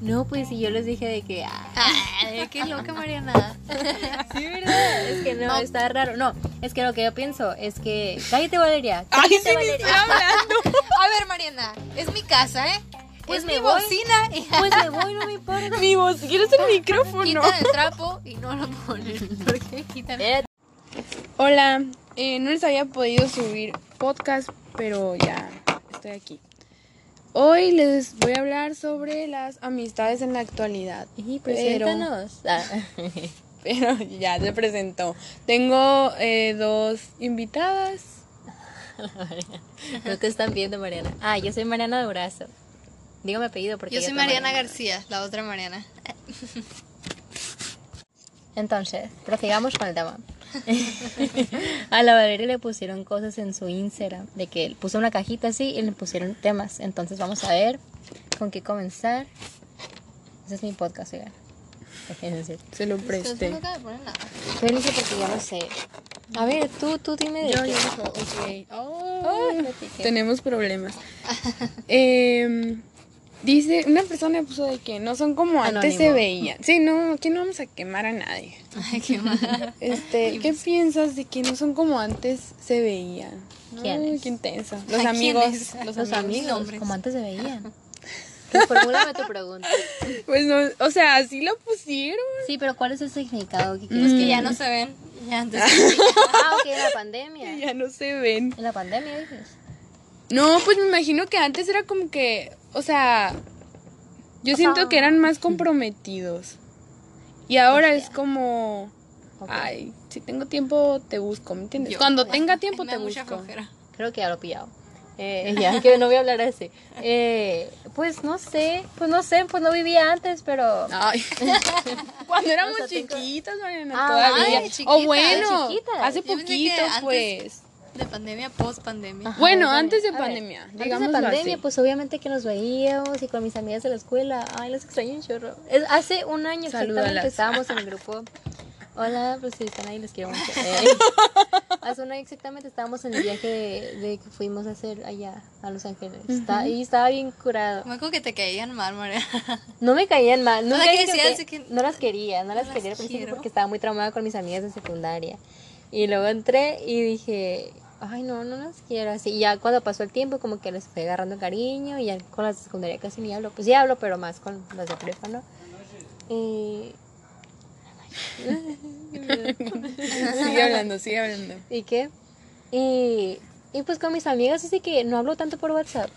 No, pues si yo les dije de que. Ay, qué loca, Mariana. sí, ¿verdad? Es que no, No. está raro. No, es que lo que yo pienso es que. Cállate, Valeria. Ay, Cállate, sí, ni Valeria. estoy hablando. A ver, Mariana, es mi casa, ¿eh? Pues es me mi voy. bocina Pues me voy, no me importa. Mi voz, ¿quieres el micrófono? quitan el trapo y no lo ponen. ¿Por qué quitan Eh, Hola, eh, no les había podido subir podcast, pero ya estoy aquí. Hoy les voy a hablar sobre las amistades en la actualidad. Y Pero- preséntanos. Ah, Pero ya se presentó. Tengo eh, dos invitadas. no te están viendo, Mariana. Ah, yo soy Mariana Durazo. Dígame apellido porque Yo soy otra Mariana García, la otra Mariana. Entonces, prosigamos con el tema. a la Valeria le pusieron cosas en su Instagram, de que puso una cajita así y le pusieron temas. Entonces vamos a ver con qué comenzar. Ese es mi podcast, oigan. Se lo presté. no porque yo no sé. A ver, tú, tú dime de Yo, qué. yo, ok. Oh, tenemos problemas. Em, dice, una persona puso de que no son como antes se veían. Sí, no, aquí no vamos a quemar a nadie. Ay, qué mal. Este, ¿qué piensas de que no son como antes se veían? ¿Quiénes? Ay, qué intenso. Los amigos. Los, Los amigos. como antes se veían. Formúlame tu pregunta. Pues no, o sea, así lo pusieron. Sí, pero ¿cuál es el significado que Mm. quieres Es que que ya no se ven. Ya antes. Ah, ok, en la pandemia. Ya no se ven. En la pandemia, dices. No, pues me imagino que antes era como que, o sea, yo siento que eran más comprometidos. Y ahora es como, ay, si tengo tiempo te busco, ¿me entiendes? Yo. Cuando tenga tiempo te mucha busco. flojera. Creo que ya lo he pillado. Eh, ya que no voy a hablar así. Eh, pues no sé, pues no sé, pues no vivía antes, pero... Ay. Cuando éramos O sea, tengo- chiquitas, Mariana, Ah, todavía. ay, o chiquitas. bueno, Chiquitas. hace poquito, antes- pues. De pandemia, post pandemia. Ajá, Bueno, antes de a ver, pandemia, Antes de pandemia, así. pues obviamente que nos veíamos y con mis amigas de la escuela. Ay, las extraño un chorro. Es, hace un año exactamente estábamos en el grupo. Hola, pues si están ahí, les quiero mucho. Eh, hace un año exactamente estábamos en el viaje de, de que fuimos a hacer allá a Los Ángeles. Está- y estaba bien curado. Me acuerdo que te caían mal, Mariana. No me caían mal, nunca que decías que- que- no las quería, no las las quería al principio quiero. porque estaba muy traumada con mis amigas de secundaria. Y luego entré y dije, ay no, no las quiero así. Y ya cuando pasó el tiempo como que les fui agarrando cariño y ya con las de secundaria casi ni hablo. Pues sí hablo, pero más con las de prepa, ¿no? Y... Sigue hablando, sigue hablando. ¿Y qué? Y, y pues con mis amigas así que no hablo tanto por WhatsApp.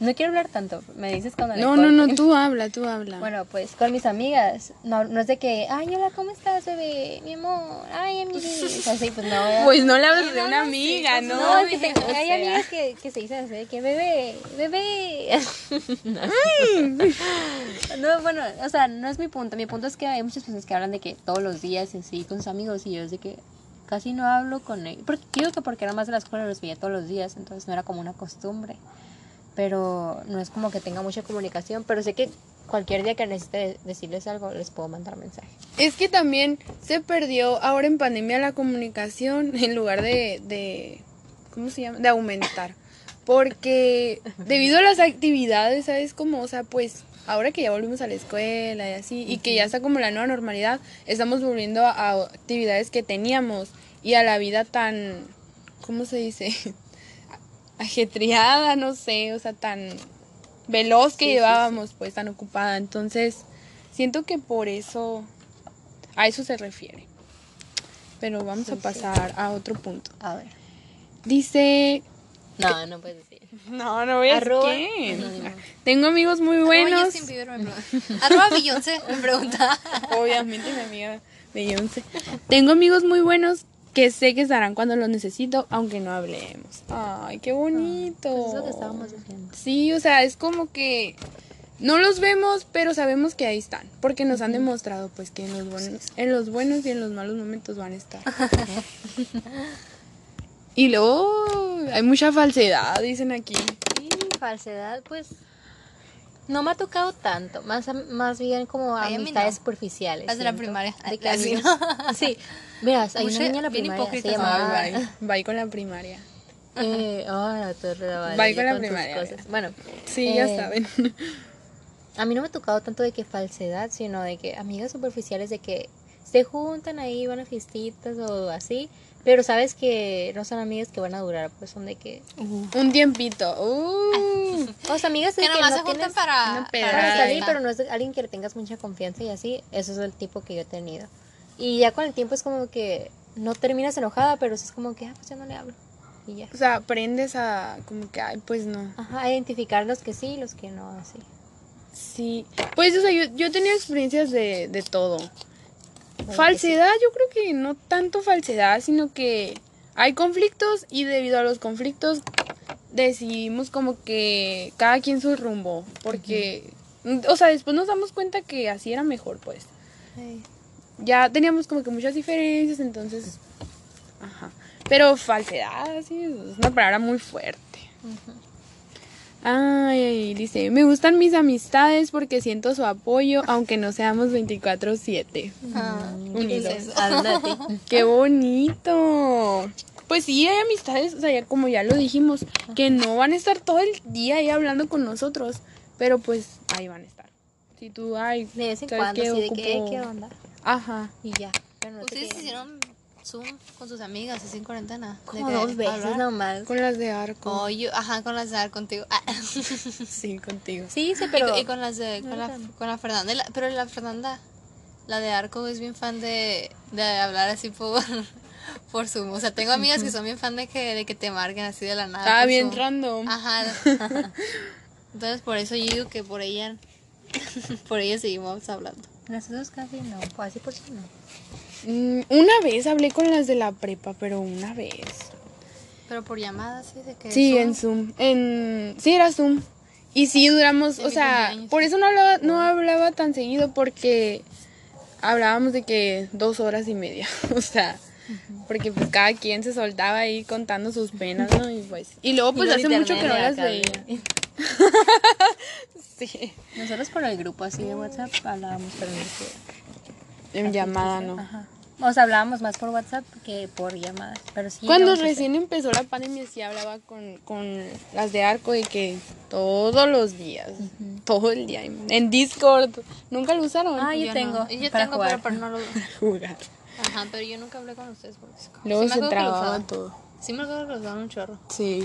No quiero hablar tanto, me dices cuando le No, no, no, tú habla, tú habla. Bueno, pues con mis amigas, no, no es de que, ay, hola, ¿cómo estás, bebé? Mi amor, ay, amiguis, así, pues no. ¿verdad? Pues no le hablas de una amiga, ¿no? no, es que tengo- hay sea. amigas que, que se dicen así, de que, bebé, bebé. no, bueno, o sea, no es mi punto, mi punto es que hay muchas personas que hablan de que todos los días y así con sus amigos y yo es de que casi no hablo con ellos. Porque, digo que porque era más de la escuela los veía todos los días, entonces no era como una costumbre. Pero no es como que tenga mucha comunicación, pero sé que cualquier día que necesite decirles algo les puedo mandar mensaje. Es que también se perdió ahora en pandemia la comunicación en lugar de, de ¿cómo se llama? De aumentar. Porque debido a las actividades, ¿sabes? Como, o sea, pues ahora que ya volvimos a la escuela y así, y que ya está como la nueva normalidad, estamos volviendo a, a actividades que teníamos y a la vida tan, ¿cómo se dice? Ajetreada, no sé, o sea, tan veloz que Sí, sí, llevábamos, pues tan ocupada. Entonces, siento que por eso a eso se refiere. Pero vamos a pasar a otro punto. A ver. Dice, No, no puedes decir. no, no voy a Arroba. ¿qué? No, no, no. Tengo amigos muy buenos. Arroba Beyoncé me pregunta. Obviamente mi amiga Beyoncé. Tengo amigos muy buenos que sé que estarán cuando los necesito, aunque no hablemos. Ay, qué bonito. Pues es lo que estábamos diciendo. Sí, o sea, es como que no los vemos, pero sabemos que ahí están, porque nos han demostrado pues que en los buenos, en los buenos y en los malos momentos van a estar. y luego hay mucha falsedad, dicen aquí. Sí, falsedad, pues no me ha tocado tanto, más, más bien como Ay, a amistades no. superficiales. Las de la primaria. De que Así, amigos- ¿no? Sí, verás, hay una niña en la bien primaria, se hipócritas. llamaba... Bye. Bye con la primaria. Eh, oh, la torre de la Bye con la sus primaria, cosas. Bueno, Sí, ya Eh, saben. a mí no me ha tocado tanto de que falsedad, sino de que amigas superficiales de que se juntan ahí, van a fiestitas o así, pero sabes que no son amigas que van a durar, pues son de que... Un tiempito. Uh. O sea, amigas de Que que nomás no se juntan tienes- para, para salir, pero no es de alguien que le tengas mucha confianza y así. Eso es el tipo que yo he tenido. Y ya con el tiempo es como que no terminas enojada, pero es como que, ah, pues ya no le hablo. Y ya. O sea, aprendes a como que, ay, pues no. Ajá, a identificar los que sí y los que no, así. Sí. Pues, o sea, yo, yo he tenido experiencias de, de todo. Falsedad, yo creo que no tanto falsedad, sino que hay conflictos y debido a los conflictos decidimos como que cada quien su rumbo. Porque, o sea, después nos damos cuenta que así era mejor, pues. Ya teníamos como que muchas diferencias, entonces... Ajá. Pero falsedad, sí, es una palabra muy fuerte. Ay, ay, dice, me gustan mis amistades porque siento su apoyo, aunque no seamos 24/7. Ah, Unidos. ¿qué. ¡Qué bonito! Pues sí, hay amistades, o sea, ya como ya lo dijimos, que no van a estar todo el día ahí hablando con nosotros, pero pues ahí van a estar. Si tú, ay, De vez en ¿sabes cuando, qué? así de que, eh, ¿qué onda? Ajá. Y ya. Pero no te ¿Ustedes hicieron Zoom con sus amigas así en cuarentena? ¿De como dos veces hablar? nomás. Con las de arco. Oh, yo, ajá, con las de dar contigo. Ah. Sí, contigo. Sí, sí, Y- pero... y, con las de con la, con la Fernanda, y la- pero la Fernanda, la de Arco es bien fan de, de hablar así por por Zoom. O sea, tengo amigas que son bien fan de que de que te marquen así de la nada. Estaba por bien Zoom. random. Ajá. Entonces por eso yo digo que por ella por ella seguimos hablando. Nosotros casi no, pues así por sí no. Mm, Una vez hablé con las de la prepa, pero una vez. Pero por llamadas, sí, de que Sí, Zoom. en Zoom. En... Sí, era Zoom. Y sí, duramos, o sea, por eso no hablaba, no hablaba tan seguido porque hablábamos de que dos horas y media. O sea, porque pues cada quien se soltaba ahí contando sus penas, ¿no? Y pues, y luego pues Y hace mucho que no las veía. Sí. Nosotros por el grupo así de WhatsApp hablábamos, pero no. En llamada, ¿no? Ajá. O sea, hablábamos más por WhatsApp que por llamadas. Pero sí. Cuando recién empezó la pandemia sí hablaba con, con las de Arco de que todos los días, todo el día, en Discord, ¿nunca lo usaron? Ah, yo no. tengo, Yo para tengo, jugar. pero, pero no lo jugar. Ajá, pero yo nunca hablé con ustedes por Discord. Luego Sí se trababa todo. Sí me acuerdo que los daban un chorro. Sí.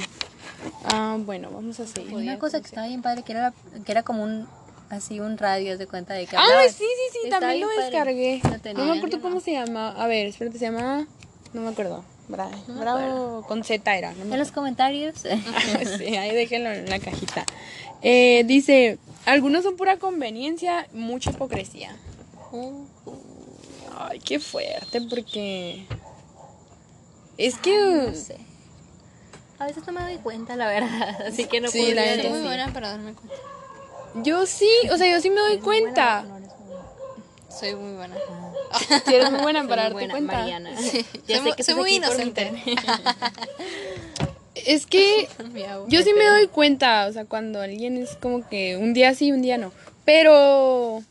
Ah, bueno, vamos a seguir. Una cosa que estaba bien padre, que era, que era como un, así un radio, de cuenta de que Ah, sí, sí, sí, también lo descargué. No, tenía, me acuerdo cómo se llama. A ver, espérate, se llama... No me acuerdo. Bra- Bravo, con Z era. En los comentarios. sí, ahí déjenlo en la cajita. Eh, dice, algunos son pura conveniencia, mucha hipocresía. Ay, qué fuerte, porque... Es que... no sé. A veces no me doy cuenta, la verdad. Así que no Sí, puedo la muy buena para darme cuenta. Yo sí, o sea, yo sí me doy cuenta. No, eres muy buena. Soy muy buena. Si eres muy buena para darte buena, cuenta. Mariana. Sí, Ya soy sé mu- que soy estás muy inocente. Es que yo sí me doy cuenta, o sea, cuando alguien es como que un día sí, un día no. Pero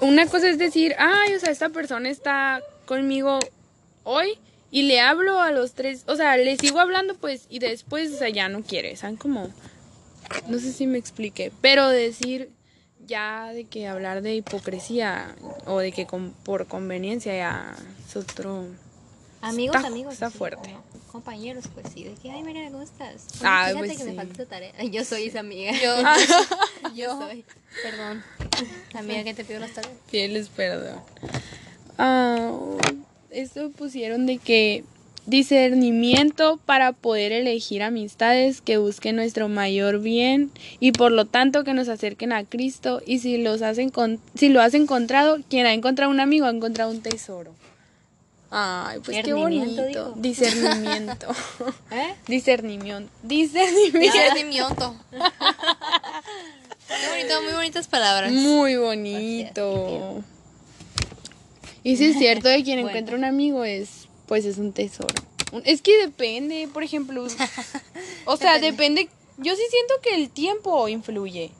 una cosa es decir, ay, o sea, esta persona está conmigo hoy y le hablo a los tres, o sea, le sigo hablando pues y después, o sea, ya no quiere, ¿saben? Como, no sé si me expliqué, pero decir ya de que hablar de hipocresía o de que con- por conveniencia ya es otro... Amigos, Está- amigos. está fuerte. Compañeros, pues sí, de que, ay, Mariana, ¿cómo estás? Oye, Ah, fíjate pues que me falta tarea. Yo soy esa amiga. Yo, Yo soy. Perdón. la amiga que te pido las tareas. Fieles perdón. Ah, esto pusieron de que discernimiento para poder elegir amistades que busquen nuestro mayor bien y por lo tanto que nos acerquen a Cristo y si los has si lo has encontrado, quien ha encontrado un amigo ha encontrado un tesoro. Ay, pues qué Discernimiento, bonito. dijo. Discernimiento. ¿Eh? Discernimiento. Discernimiento. Discernimiento. Muy bonito, muy bonitas palabras. Muy bonito. Y si es cierto de quien Bueno. encuentra un amigo es, pues es un tesoro. Es que depende, por ejemplo, o sea, depende. Yo sí siento que el tiempo influye,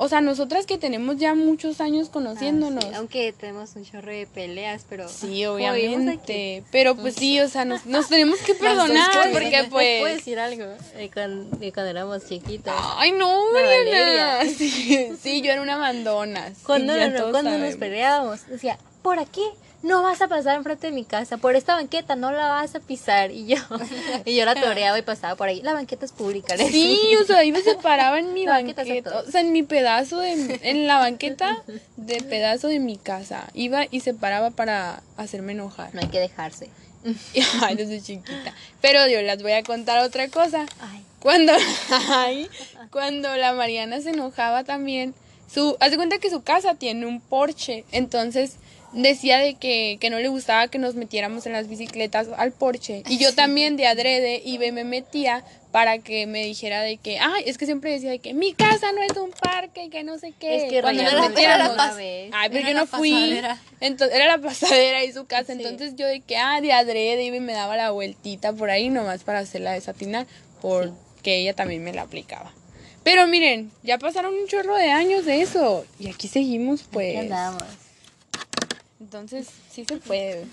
o sea, nosotras que tenemos ya muchos años conociéndonos. Ah, sí, aunque tenemos un chorro de peleas, pero... Sí, aquí. obviamente. Pero pues sí, o sea, nos, nos tenemos que perdonar porque ¿les ¿Puedo pues... decir algo? De cuando, de cuando éramos chiquitos. Ay, no, Mariana. Sí, sí, yo era una mandona. sí, Cuando, no, no, cuando nos peleábamos, decía, por aquí no vas a pasar enfrente de mi casa, por esta banqueta no la vas a pisar. Y yo, y yo la toreaba y pasaba por ahí. La banqueta es pública. le Sí, o sea, ahí me separaba en mi La banqueta o sea, en mi pedazo de, en la banqueta de pedazo de mi casa. Iba y se paraba para hacerme enojar. No hay que dejarse. Ay, desde chiquita. Pero yo les voy a contar otra cosa. Ay, Cuando, ay, cuando la Mariana se enojaba también, su, haz de cuenta que su casa tiene un porche, entonces decía de que, que no le gustaba que nos metiéramos en las bicicletas al porche. Y yo también de adrede y me metía para que me dijera de que, ay, es que siempre decía de que mi casa no es un parque y que no sé qué. Es que Cuando nos me metiéramos. contó una vez. Ay, pero Era yo no la fui. pasadera. Entonces, era la pasadera y su casa. Sí. Entonces yo de que, ah, de adrede y me daba la vueltita por ahí nomás para hacerla desatinar, porque ella también me la aplicaba. Pero miren, ya pasaron un chorro de años de eso. Y aquí seguimos, pues. Entonces, sí se puede.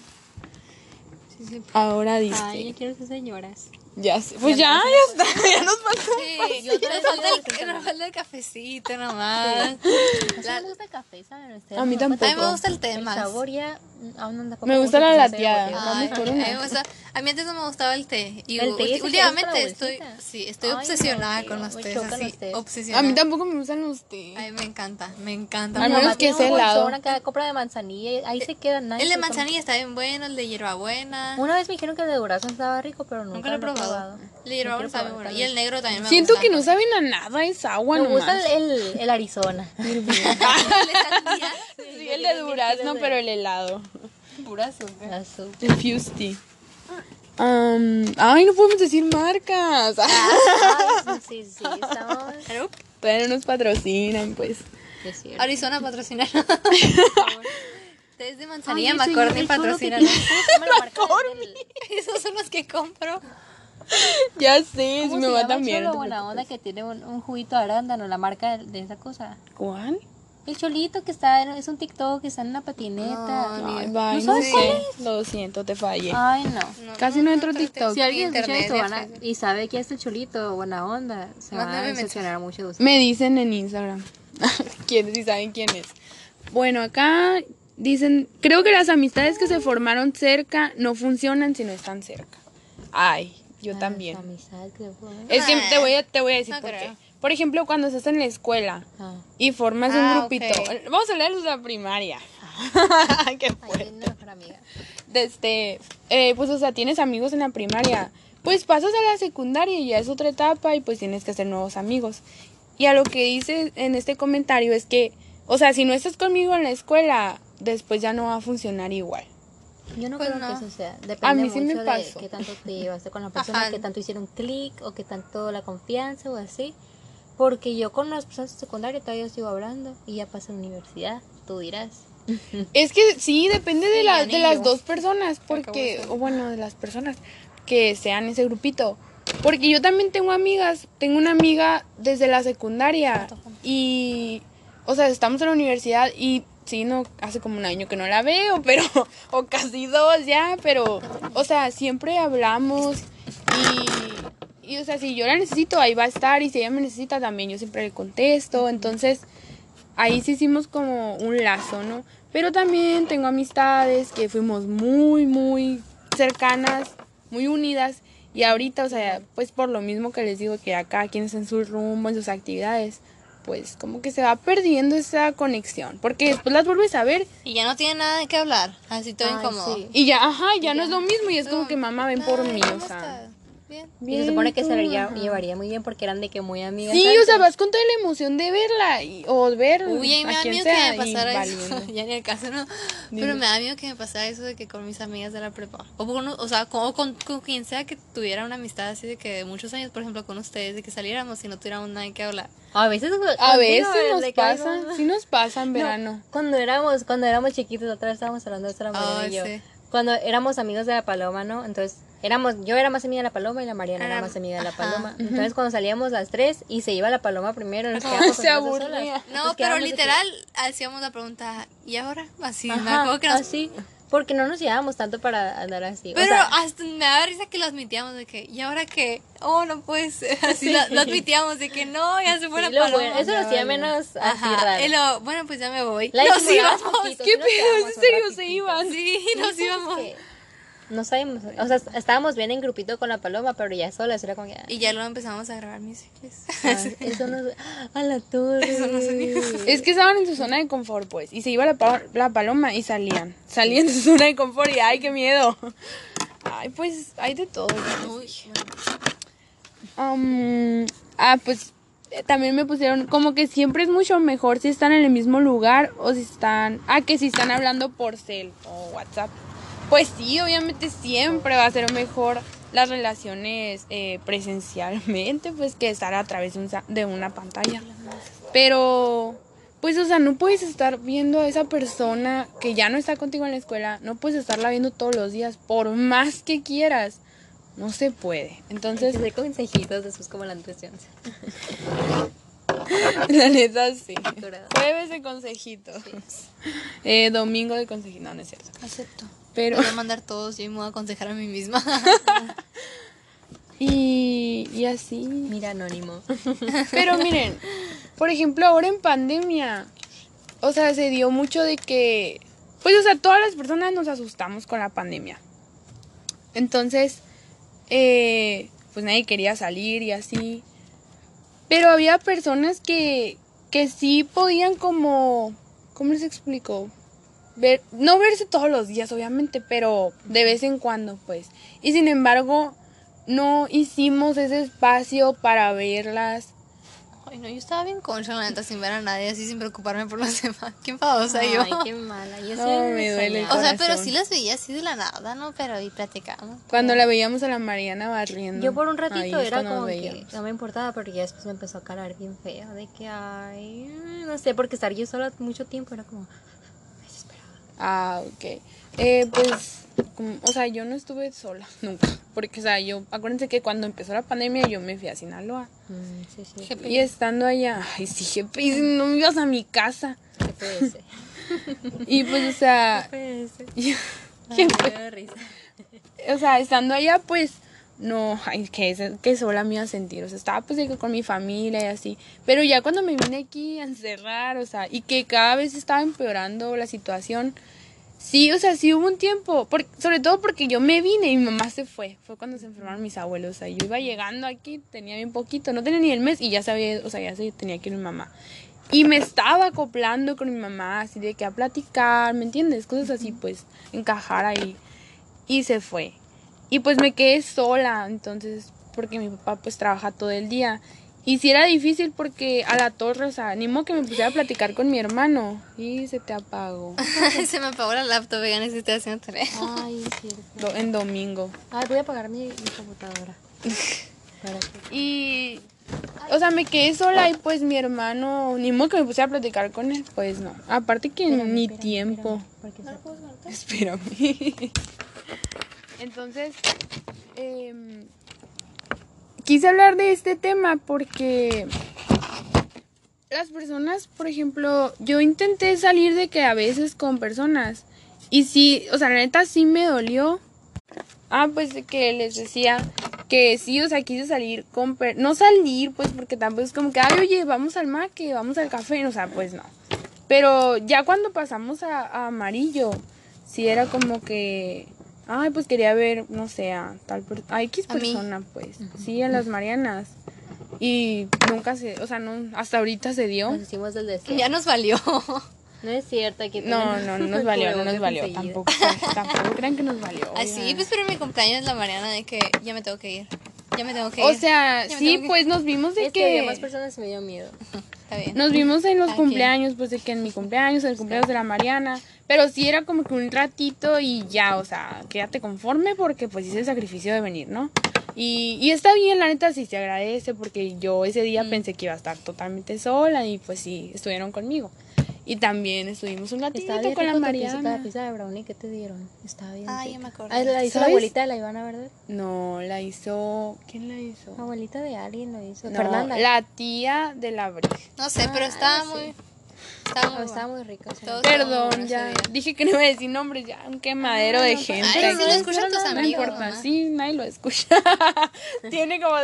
Sí, sí. Ahora dice. Ay, yo quiero ser señoras. Ya sé. Pues ya, ya está. Ya nos faltó. Sí, Yo falta nos falta el cafecito nomás. No me gusta el café, ¿saben ustedes? A mí tampoco. A mí me gusta el té El sabor ya aún no anda Me gusta la no lateada. saborear. Vamos Ay, por a una. mí me gusta- a mí antes no me gustaba el té. Y El té últimamente es estoy, sí, estoy Ay, no, obsesionada tío, con los tés. Así, los tés. obsesionada. A mí tampoco me gustan los té. A mí me encanta, me encanta. Al Mi menos que un helado. acá, compra de manzanilla ahí se quedan. nadie el de manzanilla está bien bueno, el de hierbabuena. Una vez me dijeron que el de durazno estaba rico, pero nunca, Nunca lo he probado. El de hierbabuena quiero bueno. Y el negro también me Siento gusta. que no saben a nada, es agua Me gusta el, el, Arizona. El de durazno, pero el helado. Pura azúcar. Azúcar. El Fusty. Um, ay, no podemos decir marcas. Ay, sí, sí, sí, estamos... No nos patrocinan, pues. Es cierto. Arizona patrocina. Tés de manzanilla, Ay, yo- patrocina. ¿Cómo se llama la marca del- Esos son los que compro. Ya sé, ¿Cómo mi se mamá llama también. te buena onda que tiene un, un juguito de arándano, la marca de, de esa cosa? ¿Cuál? El cholito que está en, es un TikTok que está en una patineta. No, Ay, ¿No cuál sé. Lo siento, te fallé. Ay, no. Casi no entro pero TikTok. Si alguien escucha esto van a- y sabe que es el cholito, buena onda, se va a decepcionar mucho de. Me dicen en Instagram. ¿Quiénes? Si saben quién es. Bueno, acá dicen, creo que las amistades que se formaron cerca no funcionan si no están cerca. Ay, yo Ah, también. que fue. Es que te voy a, te voy a decir No por creo. qué. Por ejemplo, cuando estás en la escuela Ah. y formas un Ah, grupito. Vamos a hablar de la primaria. qué Ay, fuerte. tiene una mejor amiga. Desde, eh, pues, o sea, tienes amigos en la primaria. Pues pasas a la secundaria y ya es otra etapa y pues tienes que hacer nuevos amigos. Y a lo que dice en este comentario es que, o sea, si no estás conmigo en la escuela, después ya no va a funcionar igual. Yo no Pues creo no. que eso sea. Depende A mí sí me mucho pasó. de qué tanto te llevaste con la persona, Ajá. qué tanto hicieron clic o qué tanto la confianza o así. Porque yo con las personas de secundaria todavía sigo hablando y ya pasé a la universidad, tú dirás. Es que sí, depende de, la- de las dos personas, porque, o bueno, de las personas que sean ese grupito. Porque yo también tengo amigas, tengo una amiga desde la secundaria y, o sea, estamos en la universidad y sí, no, hace como un año que no la veo, pero, o casi dos ya, pero, o sea, siempre hablamos y, y, o sea, si yo la necesito, ahí va a estar y si ella me necesita también, yo siempre le contesto, entonces ahí sí hicimos como un lazo, ¿no? Pero también tengo amistades que fuimos muy, muy cercanas, muy unidas. Y ahorita, o sea, pues por lo mismo que les digo que acá quien está en su rumbo, en sus actividades, pues como que se va perdiendo esa conexión. Porque después las vuelves a ver Y ya no tiene nada de qué hablar. Así todo Ay, incómodo. sí. y ya, ajá, ya no es lo mismo. Y es como que mamá ven por Ay, mí, ¿cómo o sea. Bien. y se supone que se llevaría muy bien porque eran de que muy amigas. Sí, o sea, vas con toda la emoción de verla y, o ver Uy, a me da miedo sea que me pasara eso. ya ni el caso, ¿no? Dime. Pero me da miedo que me pasara eso de que con mis amigas de la prepa. O, con, o sea, con, o con, con quien sea que tuviera una amistad así de que de muchos años, por ejemplo, con ustedes, de que saliéramos y no tuviéramos nada que hablar. A veces, A veces nos pasa, sí nos pasa en No, verano. cuando éramos, cuando éramos chiquitos, otra vez estábamos hablando de esto la yo. sí. Cuando éramos amigos de la paloma, ¿no? Entonces éramos, yo era más amiga de la paloma y la Mariana era Era- más amiga de la ajá. paloma. Entonces cuando salíamos las tres y se iba la paloma primero, nos quedábamos se aburría. solas. No, Nos pero literal hacíamos la pregunta, ¿y ahora? Así, me Ajá, acuerdo que nos... así, porque no nos llevábamos tanto para andar así. o Pero sea, hasta me daba risa que lo admitíamos de que, ¿y ahora qué? Oh, no puede ser. Así lo, lo admitíamos de que no, ya se fue sí, la lo paloma. bueno, eso lo hacía menos así Ajá, raro. lo, bueno, pues ya me voy. La nos íbamos. poquito, ¿Qué sí pedo? ¿En serio se iban? Sí, nos pues, íbamos. que No sabemos, o sea, estábamos bien en grupito con la paloma, pero ya solas era como que... Y ya luego empezamos a grabar musicales. ay, eso no a la torre. Eso no se dijo. Es que estaban en su zona de confort, pues. Y se iba la, pa- la paloma y salían. Salían de su zona de confort y ¡ay, qué miedo! Ay, pues hay de todo. Uy, Am, ah, pues eh, también me pusieron como que siempre es mucho mejor si están en el mismo lugar o si están. Ah, que si están hablando por cel o WhatsApp. Pues sí, obviamente siempre va a ser mejor las relaciones eh, presencialmente, pues que estar a través de, un sa- de una pantalla. Pero, pues, o sea, no puedes estar viendo a esa persona que ya no está contigo en la escuela, no puedes estarla viendo todos los días, por más que quieras. No se puede. Entonces, Entonces, consejitos después como la nutrición. La neta, sí. Jueves de consejitos. Eh, domingo de consejitos. No, no es cierto. acepto. Pero, Voy a mandar todos y me voy a aconsejar a mí misma. y, y así. Mira, anónimo. Pero miren, por ejemplo, ahora en pandemia, o sea, se dio mucho de que, pues, o sea, todas las personas nos asustamos con la pandemia. Entonces, eh, pues nadie quería salir y así. Pero había personas que, que sí podían como, ¿cómo les explico? Ver, no verse todos los días, obviamente, pero de vez en cuando, pues. Y sin embargo, no hicimos ese espacio para verlas. Ay, no, yo estaba bien concha, la neta, sin ver a nadie, así sin preocuparme por los demás. Qué enfadosa yo. Ay, qué mala. Yo No, sí me duele el O sea, pero sí las veía así de la nada, ¿no? Pero y platicamos. Cuando la veíamos a la Mariana barriendo. Yo por un ratito era como que no me importaba, pero ya después me empezó a calar bien feo. De que, ay, no sé, porque estar yo sola mucho tiempo era como. Ah, ok. Eh, pues, como- o sea, yo no estuve sola, nunca. Porque, o sea, yo, acuérdense que cuando empezó la pandemia yo me fui a Sinaloa. Mm, sí, sí. Y estando allá, ay, sí, jefe, y no me ibas a mi casa. GPS. Y pues, o sea, GPS. yo- Ay, me risa. o sea, estando allá, pues, no, ay, que, que sola me iba a sentir. O sea, estaba pues con mi familia y así. Pero ya cuando me vine aquí a encerrar, o sea, y que cada vez estaba empeorando la situación, sí, o sea, sí hubo un tiempo, por- sobre todo porque yo me vine y mi mamá se fue. Fue cuando se enfermaron mis abuelos. O sea, yo iba llegando aquí, tenía bien poquito, no tenía ni el mes y ya sabía, o sea, ya tenía que ir mi mamá. Y me estaba acoplando con mi mamá, así de que a platicar, ¿me entiendes? Cosas así, pues, encajar ahí. Y se fue. Y pues me quedé sola, entonces, porque mi papá pues trabaja todo el día. Y sí era difícil porque a la torre, o sea, ni modo que me pusiera a platicar con mi hermano. Y se te apagó. Se me apagó la laptop, vean, estoy haciendo tarea. Ay, es cierto. Do- en domingo. Ay, voy a apagar mi, mi computadora. Y, o sea, me quedé sola y pues mi hermano, ni modo que me pusiera a platicar con él. Pues no. Aparte que Espérame, ni espérame, tiempo. espérame, Espérame. Entonces, em, quise hablar de este tema porque las personas, por ejemplo, yo intenté salir de que a veces con personas y sí, o sea, la neta sí me dolió. Ah, pues que les decía que sí, o sea, quise salir con... per- no salir, pues, porque tampoco es como que, ay, oye, vamos al maque, vamos al café, o sea, pues no. Pero ya cuando pasamos a, a amarillo, sí era como que, ay, pues quería ver, no sé, a tal per- a X A persona, pues, sí, a las Marianas. Y nunca se, o sea, no, hasta ahorita se dio. Nos hicimos del deseo. Ya nos valió. No es cierto. Aquí No, no, no nos valió, no nos valió, tampoco, tampoco crean que nos valió. Así, pues, pero en mi cumpleaños la Mariana de que ya me tengo que ir. Ya me tengo que O ir. sea, Ya me sí, que- pues nos vimos de Es que había que... más personas me dio miedo. Está bien. Nos vimos en los cumpleaños, pues de que en mi cumpleaños, en el cumpleaños de la Mariana, pero sí era como que un ratito y ya, o sea, quédate conforme porque pues hice el sacrificio de venir, ¿no? Y, y está bien, la neta sí se agradece porque yo ese día pensé que iba a estar totalmente sola y pues sí, estuvieron conmigo. Y también estuvimos un ratito Estaba bien con la Mariana. pizza de brownie que te dieron. Estaba bien Ah, ya me acordé. Ah, la hizo la abuelita de la Ivana, ¿verdad? No, la hizo. ¿Quién la hizo? La abuelita de alguien lo hizo. No, Fernanda. la tía de la Brig. No sé, pero Ah, estaba muy. Estaba muy estaba muy rico. Perdón, ya. Dije que no iba a decir nombres, ya. Un quemadero de gente. Ay, lo escuchan tus No importa, sí, nadie lo escucha. Tiene como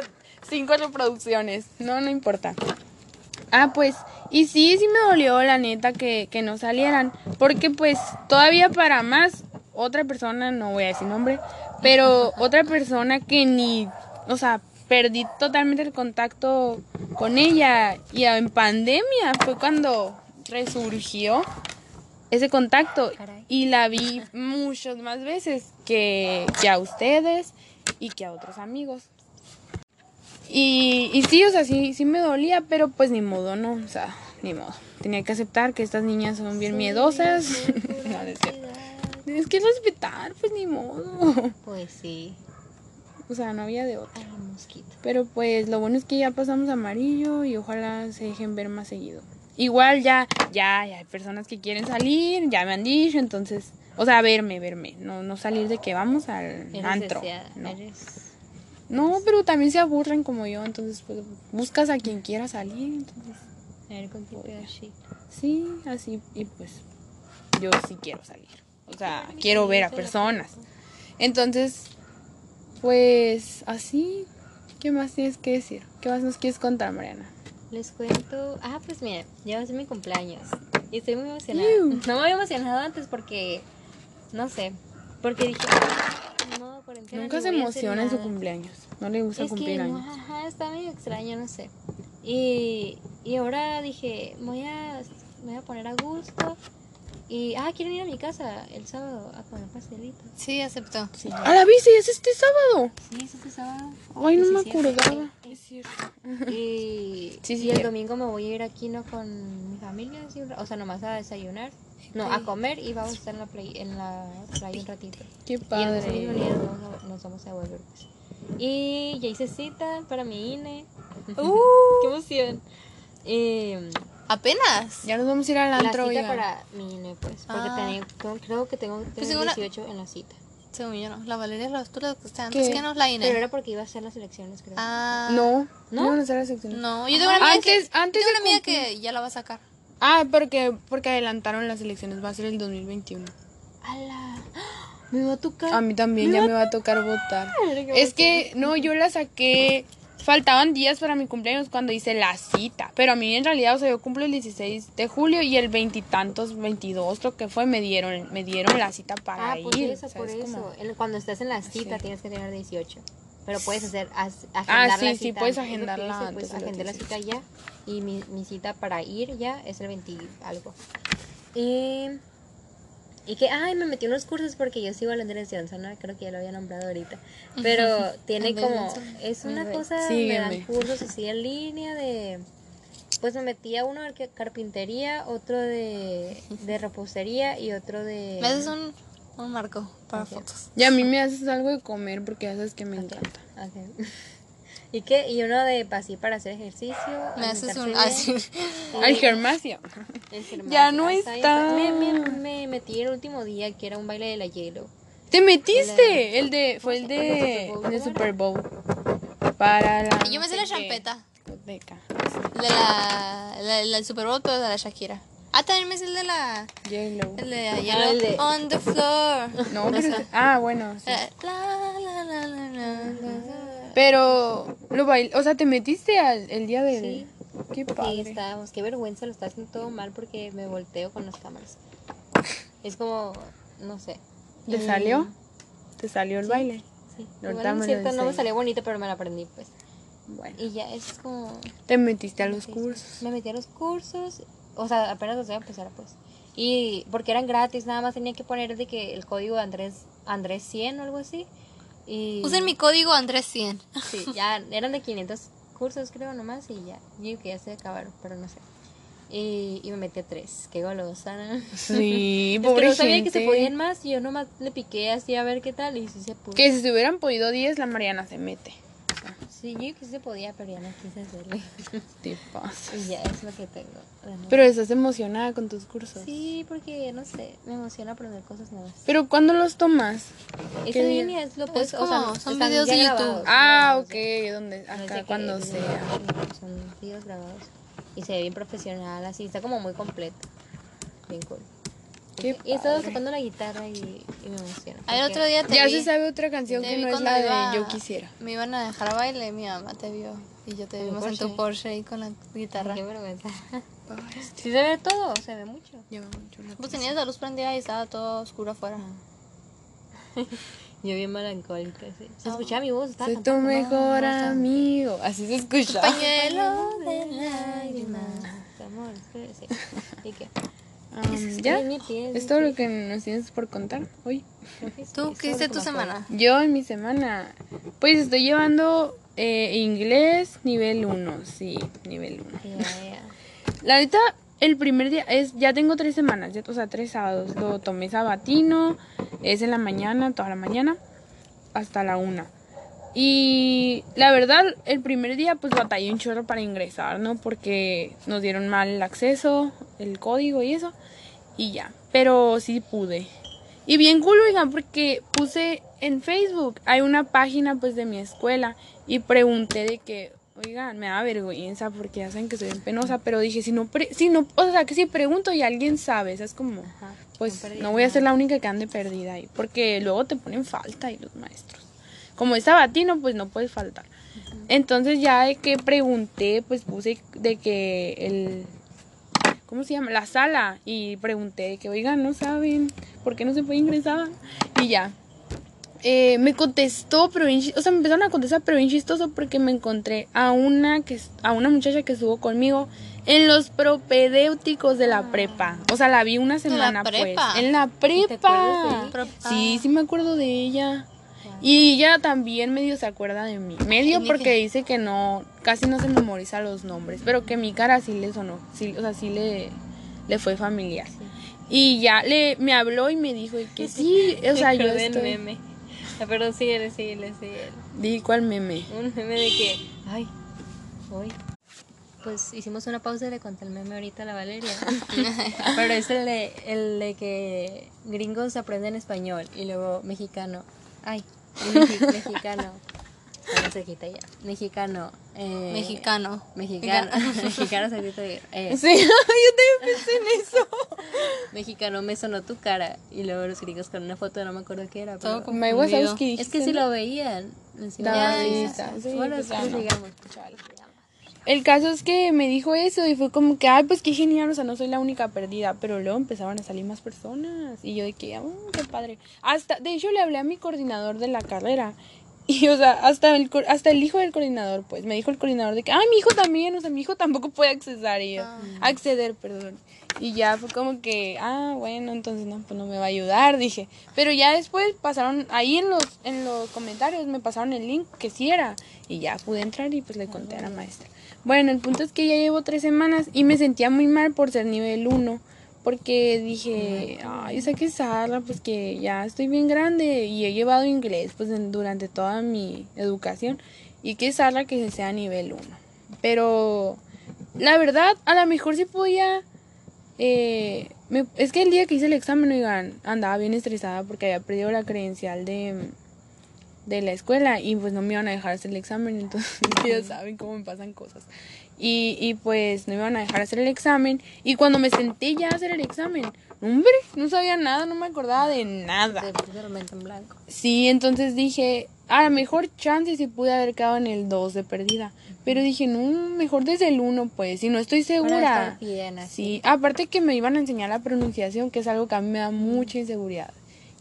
cinco reproducciones. No, no importa. Ah, pues, y sí, sí me dolió, la neta, que, que no salieran. Porque, pues, todavía para más, otra persona, no voy a decir nombre, pero otra persona que ni, o sea, perdí totalmente el contacto con ella. Y en pandemia fue cuando resurgió ese contacto Caray. y la vi muchas más veces que, que a ustedes y que a otros amigos. Y, y sí, o sea, sí, sí me dolía, pero pues ni modo, ¿no? O sea, ni modo. Tenía que aceptar que estas niñas son bien miedosas. No, no es cierto. Tienes que respetar, pues ni modo. Pues sí. O sea, no había de otra. Ay, mosquito. Pero pues lo bueno es que ya pasamos a amarillo y ojalá se dejen ver más seguido. Igual ya, ya, ya hay personas que quieren salir, ya me han dicho, entonces, o sea, verme, verme, no, no salir de que vamos al Eres antro. deseada, No. eres- no, pero también se aburren como yo, entonces pues buscas a quien quiera salir, entonces A ver con qué sí, así, y pues yo sí quiero salir. O sea, quiero ver a personas. Entonces, pues así, ¿qué más tienes que decir? ¿Qué más nos quieres contar, Mariana? Les cuento. Ah, pues mira, ya va a ser mi cumpleaños. Y estoy muy emocionada. No me había emocionado antes porque. No sé. Porque dije. Cuarentena. Nunca se emociona en su nada". cumpleaños. No le gusta Es cumplir que, años. ajá, está medio extraño, no sé. Y, y ahora dije, voy a, me voy a poner a gusto. Y, ah, quieren ir a mi casa el sábado a comer pastelito. Sí, aceptó. Sí, ¡A la bici! ¡Es este sábado! Sí, es este sábado. Ay, no me 17. acordaba. Sí. Es cierto. Y, Sí, sí, y el domingo me voy a ir aquí, ¿no? Con mi familia, así, o sea, nomás a desayunar. No, a comer y vamos a estar en la, play, en la playa un ratito. ¡Qué Y padre! día nos vamos a, nos vamos a volver, pues. Y ya hice cita para mi INE. ¡Uh! ¡Qué emoción! Y, Apenas. Ya nos vamos a ir al la antro, cita oigan. para mi INE, pues. Porque Ah. tengo- creo que tengo, tengo la- 18 en la cita. Según yo no. La Valeria lo tú lo que antes ¿Qué? que nos la INE. Pero era porque iba a hacer las elecciones, creo. Ah. No, ¿No? no van a hacer la sección. No, yo tengo una amiga Antes- que, antes tengo de una amiga que ya la va a sacar. Ah, porque, porque adelantaron las elecciones. Va a ser el 2021. ¡Hala! Me va a tocar. A mí también ya me va a tocar votar. Es que, no, yo la saqué. Faltaban días para mi cumpleaños cuando hice la cita. Pero a mí en realidad, o sea, yo cumplo el 16 de julio y el veintitantos, 22 creo que fue, me dieron, me dieron la cita para Ah, por eso, por ¿sabes eso. Cuando estás en la cita Sí. tienes que tener 18. Pero puedes hacer as- Ah, agendar sí, la sí, cita. puedes antes. Es lo que agendarla antes Pues agendé la 18. cita ya. Y mi, mi cita para ir ya es el 20 algo. Y. Y que, ay, me metí unos cursos porque yo sigo a Andrés Johnson, ¿no? Creo que ya lo había nombrado ahorita. Pero tiene como, es una cosa, me dan sígueme. cursos así en línea de, pues me metí a uno de que- carpintería, otro de, de repostería y otro de... Me haces un, un marco para fotos. Y a mí me haces algo de comer porque ya sabes que me encanta. ¿Y qué? Y uno de así para hacer ejercicio. Me haces un así. Al gimnasio. el gimnasio. Ya no Ah, está. Me, me, me metí el último día que era un baile de la Yellow. ¿Te metiste? El de, fue el ¿Cómo se de, de Super Bowl. Para la. Yo me sé no la champeta. De la, la, la- el Super Bowl, pero de la Shakira. Ah, también me sé el de la. Yellow. El de Ah, Yellow el de- on the floor. No, pero es- ah, bueno. sí. Eh, la, la, la, la, la, la. Pero lo bail, o sea, te metiste al el día del Sí. Qué Sí, padre. estábamos. Qué vergüenza, lo está haciendo todo mal porque me volteo con las cámaras. Es como, no sé. ¿Te Y- salió? ¿Te salió el baile? Sí. Ahorita me es lo cierto, no me enseñas. salió bonita, pero me la aprendí, pues. Bueno. Y ya es como... Te metiste a los cursos. Me metí a los cursos, o sea, apenas los voy a empezar, pues. Y porque eran gratis, nada más tenía que poner de que el código de Andrés, Andrés 100 o algo así. Y Usen mi código Andrés 100. Sí, ya eran de 500 cursos, creo, nomás, y ya. Digo que ya se acabaron, pero no sé. Y, y me metí a tres, qué golosa. ¿no? Sí, Es que no sabía que se gente. podían más, y yo nomás le piqué así a ver qué tal, y sí se pudo. Que si se hubieran podido 10, la Mariana se mete. Sí, yo creo que sí se podía, pero ya no quise hacerle. Te y ya es lo que tengo. Pero estás emocionada con tus cursos. Sí, porque no sé, me emociona aprender cosas nuevas. Pero ¿cuándo los tomas? Es ¿Qué en línea, es lo pues, Es o sea, como- son están videos de YouTube. grabados, Ah, son ok, grabados, donde no acá que cuando viene- sea. Son videos grabados. Y se ve bien profesional, así, está como muy completo. Bien cool. Qué y he estado padre. tocando la guitarra y, y me emociona. Otro día te Ya vi. se sabe otra canción que no es la iba- de Yo Quisiera. Me iban a dejar a baile, mi mamá te vio. Y yo te ¿En vimos en tu Porsche? Ahí con la guitarra. Qué vergüenza. Sí se ve todo, se ve mucho. Lleva mucho la Pues tenías la luz prendida y estaba todo oscuro afuera. Yo bien melancólica, sí. Se escuchaba mi voz, estaba Soy tu mejor amigo. Así se escucha. Pañuelo de lágrimas. Amor, sí. ¿Y qué? Um, ¿Ya? ¿Es todo lo que nos tienes por contar hoy? ¿Tú qué hiciste tu semana? Yo en mi semana, pues estoy llevando eh, inglés nivel 1, sí, nivel 1. Ya, ya. La neta, el primer día es, ya tengo tres semanas, ya, o sea, tres sábados. Lo tomé sabatino, es en la mañana, toda la mañana, hasta la una. Y la verdad, el primer día pues batallé un chorro para ingresar, ¿no? Porque nos dieron mal el acceso, el código y eso. Y ya, pero sí pude. Y bien cool, oigan, porque puse en Facebook, hay una página pues de mi escuela y pregunté de que, oigan, me da vergüenza porque ya saben que soy bien penosa, pero dije, si no, pre- si no, o sea, que si pregunto y alguien sabe, es como, Ajá, pues no voy a ser la única que ande perdida ahí, porque luego te ponen falta ahí los maestros. Como es sabatino, pues no puedes faltar. Entonces ya de que pregunté, pues puse de que el, ¿cómo se llama? La sala. Y pregunté que, oigan, no saben, ¿por qué no se puede ingresar? Y ya. Eh, me contestó, pero bien, o sea, me empezaron a contestar, pero bien chistoso porque me encontré a una que, a una muchacha que estuvo conmigo en los propedéuticos de la prepa. O sea, la vi una la semana, pues. prepa? En la prepa. acuerdas de Pro- Sí, ah. sí me acuerdo de ella. Y ella también medio se acuerda de mí. Medio porque que- dice que no, casi no se memoriza los nombres, pero que mi cara sí le sonó, sí, o sea, sí le, le fue familiar. Y ya le, me habló y me dijo que sí, o sea, yo estoy... meme. Ah, Perdón, síguele, síguele, síguele. Di cuál meme. Un meme de que, ay, hoy. Pues hicimos una pausa y le conté el meme ahorita a la Valeria. Pero es el de, el de que gringos aprenden español y luego mexicano. Ay, mexicano. Ah, no se quita ya. Mexicano. Eh, Mexicano. Mexicano. mexicano se quita bien. Eh, Sí, yo también pensé en eso. mexicano me sonó tu cara. Y luego los gringos con una foto, no me acuerdo qué era. Todo. Wazowski Es que si lo veían. encima Daba de la risa, risa. sí, bueno, pues ya no. digamos. El caso es que me dijo eso y fue como que, ay, pues qué genial, o sea, no soy la única perdida, pero luego empezaban a salir más personas y yo de que, oh, qué padre. Hasta, de hecho, le hablé a mi coordinador de la carrera y, o sea, hasta el, hasta el hijo del coordinador, pues, me dijo el coordinador de que, ah, mi hijo también, o sea, mi hijo tampoco puede accesar y yo, acceder, perdón. Y ya fue como que, ah, bueno, entonces no, pues no me va a ayudar, dije. Pero ya después pasaron, ahí en los, en los comentarios me pasaron el link que sí era. Y ya pude entrar y pues le conté a la maestra. Bueno, el punto es que ya llevo tres semanas y me sentía muy mal por ser nivel 1. Porque dije, ay, esa que Sara, pues que ya estoy bien grande y he llevado inglés pues en- durante toda mi educación. Y que Sara que sea nivel 1. Pero la verdad, a lo mejor sí podía eh, me- es que el día que hice el examen, oigan, andaba bien estresada porque había perdido la credencial de, de la escuela y pues no me iban a dejar hacer el examen, entonces ya saben cómo me pasan cosas. Y, y pues no me iban a dejar hacer el examen y cuando me senté ya a hacer el examen, hombre, no sabía nada, no me acordaba de nada. Se puso la mente en blanco. Sí, entonces dije, a lo mejor chance si pude haber quedado en el 2 de perdida. Pero dije, no, mejor desde el 1, pues, si no estoy segura. bien así. Sí, aparte que me iban a enseñar la pronunciación, que es algo que a mí me da mucha inseguridad.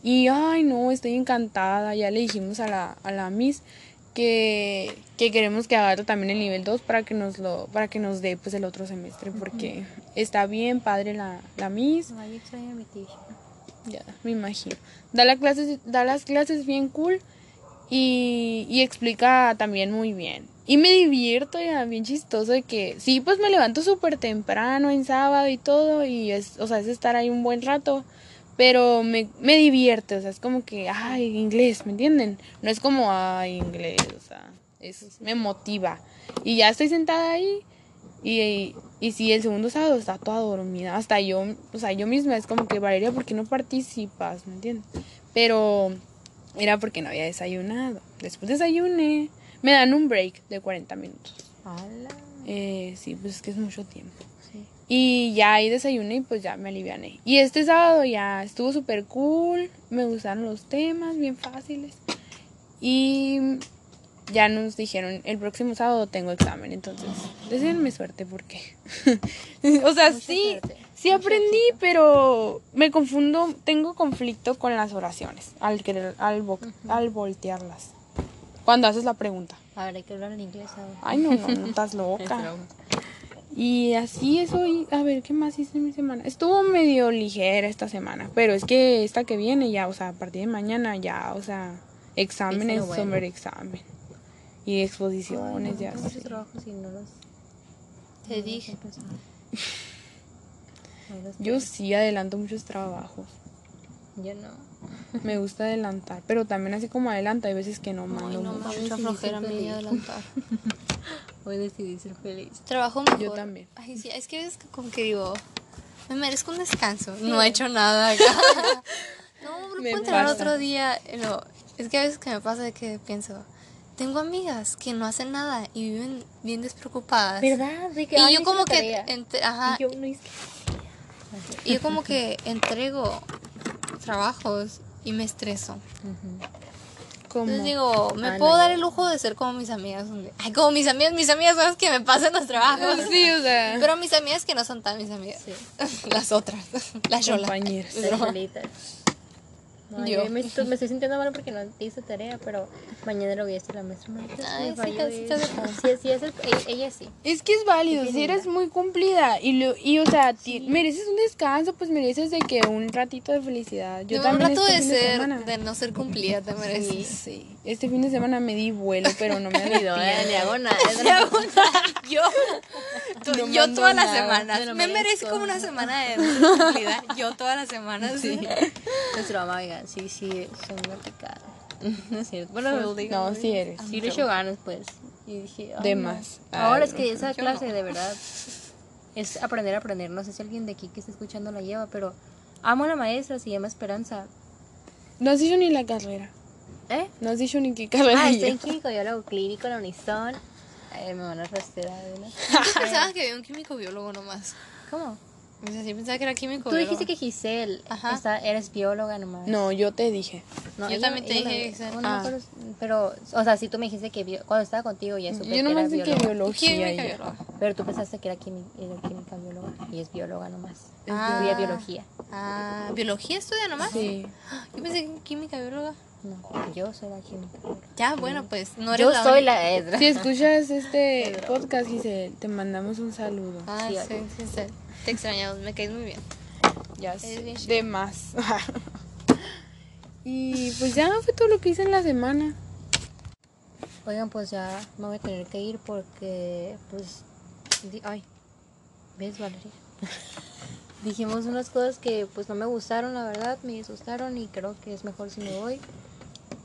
Y, ay, no, estoy encantada. Ya le dijimos a la, a la Miss que, que queremos que agarre también el nivel 2 para que nos lo para que nos dé pues el otro semestre porque está bien padre la, la Miss. Ay, extraño a mi ya me imagino. Da las clases da las clases bien cool y, y explica también muy bien. Y me divierto ya bien chistoso de que sí pues me levanto súper temprano en sábado y todo y es o sea es estar ahí un buen rato pero me, me divierte o sea es como que ay inglés me entienden no es como ay inglés o sea Es, me motiva. Y ya estoy sentada ahí. Y, y, si el segundo sábado está toda dormida, hasta yo, o sea, yo misma es como que Valeria, ¿por qué no participas? ¿Me entiendes? Pero era porque no había desayunado. Después desayuné, me dan un break de 40 minutos. Eh, sí, pues es que es mucho tiempo. Y ya ahí desayuné y pues ya me aliviané. Y este sábado ya estuvo súper cool. Me gustaron los temas, bien fáciles. Y ya nos dijeron, el próximo sábado tengo examen. Entonces, deseenme suerte porque... o sea, Mucha sí, suerte. sí aprendí, pero me confundo, tengo conflicto con las oraciones al, querer, al, vo- al voltearlas. Cuando haces la pregunta. A ver, hay que hablar en inglés ahora. Ay, no, no, no estás Es loca. Y así eso, y a ver, ¿qué más hice en mi semana? Estuvo medio ligera esta semana, pero es que esta que viene ya, o sea, a partir de mañana ya, o sea, exámenes, bueno. summer examen. Y exposiciones, ya. Tengo sé. muchos trabajos y no los... Te no dije. No los Yo sí adelanto muchos trabajos. Yo no. Me gusta adelantar, pero también así como adelanto, hay veces que no mando Ay, no, me mucho. mucha flojera a siempre mí digo. adelantar. Hoy decidí ser feliz. Trabajo mejor. Yo también. Ay, sí, es que es como que digo, me merezco un descanso. No he hecho nada acá. no, no Me puedo entrar otro día. No, es que a veces que me pasa de que pienso, tengo amigas que no hacen nada y viven bien despreocupadas. ¿Verdad? De que, Y yo como que, ajá, Y yo no hice. y yo como que entrego trabajos y me estreso. Entonces digo, me Ah, puedo dar el lujo de ser como mis amigas. Ay, como mis amigas, mis amigas son las que me pasan los trabajos. sí, o sea, Pero mis amigas que no son tan mis amigas. Las otras. Las yolas. compañeras. Las. No, Yo. yo me, estoy- me estoy sintiendo mal porque no hice tarea, pero mañana lo voy a hacer la maestra. Maestra, Ay, sí, de. Sí, sí, es el- ella, sí. Es que es válido, si eres muy cumplida y, lo, y o sea, ti- mereces un descanso, pues mereces de que un ratito de felicidad. Yo Yo un también rato este de fin ser, semana. de no ser cumplida te mereces. Sí, este fin de semana me di vuelo, pero no me do- arrepiento. ni hago nada. yo, tú- No yo todas las semanas. Me lo me merezco. merezco una semana de cumplida. Yo todas las semanas. Sí. Nuestro mamá, sí, sí, son una picada. No es cierto. Bueno, No, sí eres. sí le echo ganas, pues. Y dije, ay, De no. más. Ahora Ay, es que esa clase, no. de verdad, es aprender a aprender. No sé si alguien de aquí que está escuchando la lleva, pero amo a la maestra, se llama Esperanza. No has dicho ni la carrera. ¿Eh? No has dicho ni qué carrera. Ah, estoy en químico, biólogo clínico en la Unison. Ay, me van a rastrear, ¿no? Yo pensaba que había un químico biólogo nomás. ¿Cómo? O sea, sí pensaba que era químico Tú dijiste que Giselle Ajá. está, eres bióloga nomás. No, yo te dije. No, Yo ella- también te dije, la- Giselle. no, no Ah. pero, o sea, si tú me dijiste que bio- cuando estaba contigo ya supe Yo que nomás era sé que biología. Química bióloga. Pero tú pensaste que era, quimi- era química bióloga y es bióloga nomás. Ah. Estudia biología. Ah, ¿biología estudia nomás? Sí. Yo pensé que química bióloga. No, yo soy la química. bióloga. Ya, bueno, pues no eres Yo la soy única. la Edra. Si escuchas este podcast, Giselle, te mandamos un saludo. Ah, Sí, sí, sí, sí. Te extrañamos, me caes muy bien. Ya sé, de más. y pues ya fue todo lo que hice en la semana. Oigan, pues ya me voy a tener que ir porque, pues, ay, ¿ves, Valeria? Dijimos unas cosas que, pues, no me gustaron, la verdad, me disgustaron y creo que es mejor si me voy.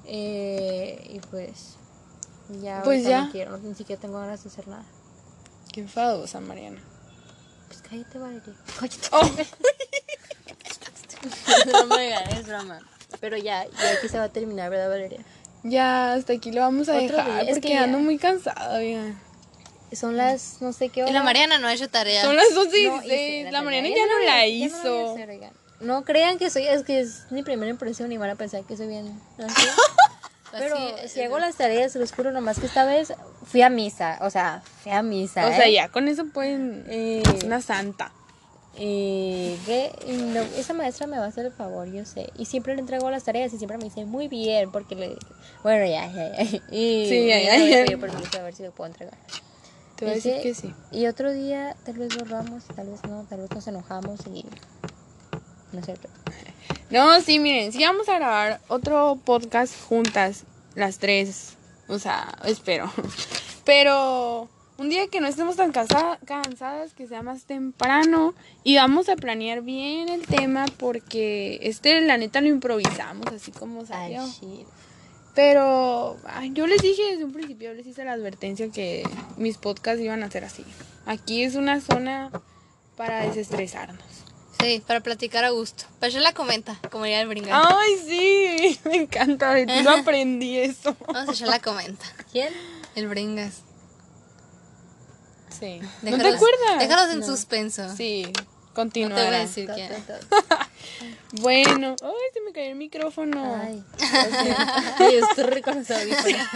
Eh, y pues, ya, Pues ya. quiero, ni siquiera tengo ganas de hacer nada. Qué enfadosa, Mariana. Pues cállate, Valeria. Cállate. Oh. es broma, oigan, es broma. Pero ya, ya aquí se va a terminar, ¿verdad, Valeria? Ya, hasta aquí lo vamos a Otro dejar día, es porque que ya- ando muy cansada, oigan. Son las, no sé qué hora. Y la Mariana no ha hecho tarea. Son las 11 y No, y 16. sí, La Mariana ya no la ya no hizo. hacer. No crean que soy, es que es mi primera impresión y van a pensar que soy bien. así. Pero si hago las tareas, se los juro nomás que esta vez fui a misa. O sea, fui a misa. O sea, ¿eh? ya con eso pueden. Eh, Es una santa. Y que no, esa maestra me va a hacer el favor, yo sé. Y siempre le entrego las tareas y siempre me dice muy bien, porque le. Bueno, ya, ya, ya. Y Sí, ya, ya, ya. a pedir permiso a ver si me puedo entregar. Te voy a decir que sí. Y otro día tal vez borramos, tal vez no, tal vez nos enojamos y. No es cierto. No, sí, miren, sí vamos a grabar otro podcast juntas, las tres. O sea, espero. Pero un día que no estemos tan cansa- cansadas, que sea más temprano. Y vamos a planear bien el tema porque este, la neta, lo improvisamos así como Al salió. Pero ay, yo les dije desde un principio, les hice la advertencia que mis podcasts iban a ser así. Aquí es una zona para desestresarnos. Sí, para platicar a gusto. Pero yo la comenta, como diría el brincar. Ay, sí, me encanta, de ti lo aprendí eso. Vamos a echar la comenta. ¿Quién? El bringas. Sí. ¿No te Déjalos- acuerdas? Déjalos en suspenso. Sí, No te voy a continuará. decir quién. Bueno, ay, se me cayó el micrófono. Ay. Estoy rico con los audífonos.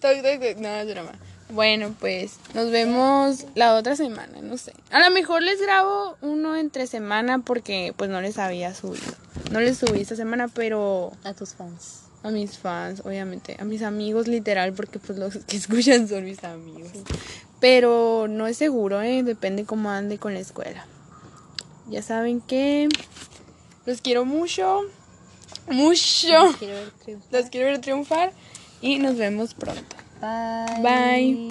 Toc, toc, toc. No, es broma. Bueno, pues nos vemos la otra semana, no sé. A lo mejor les grabo uno entre semana porque pues no les había subido. No les subí esta semana, pero A tus fans. a mis fans, obviamente. A mis amigos, literal, porque pues los que escuchan son mis amigos. Pero no es seguro, ¿eh? Depende cómo ande con la escuela. Ya saben que los quiero mucho. Mucho. Quiero ver triunfar. Los quiero ver triunfar. Y nos vemos pronto. Bye. Bye.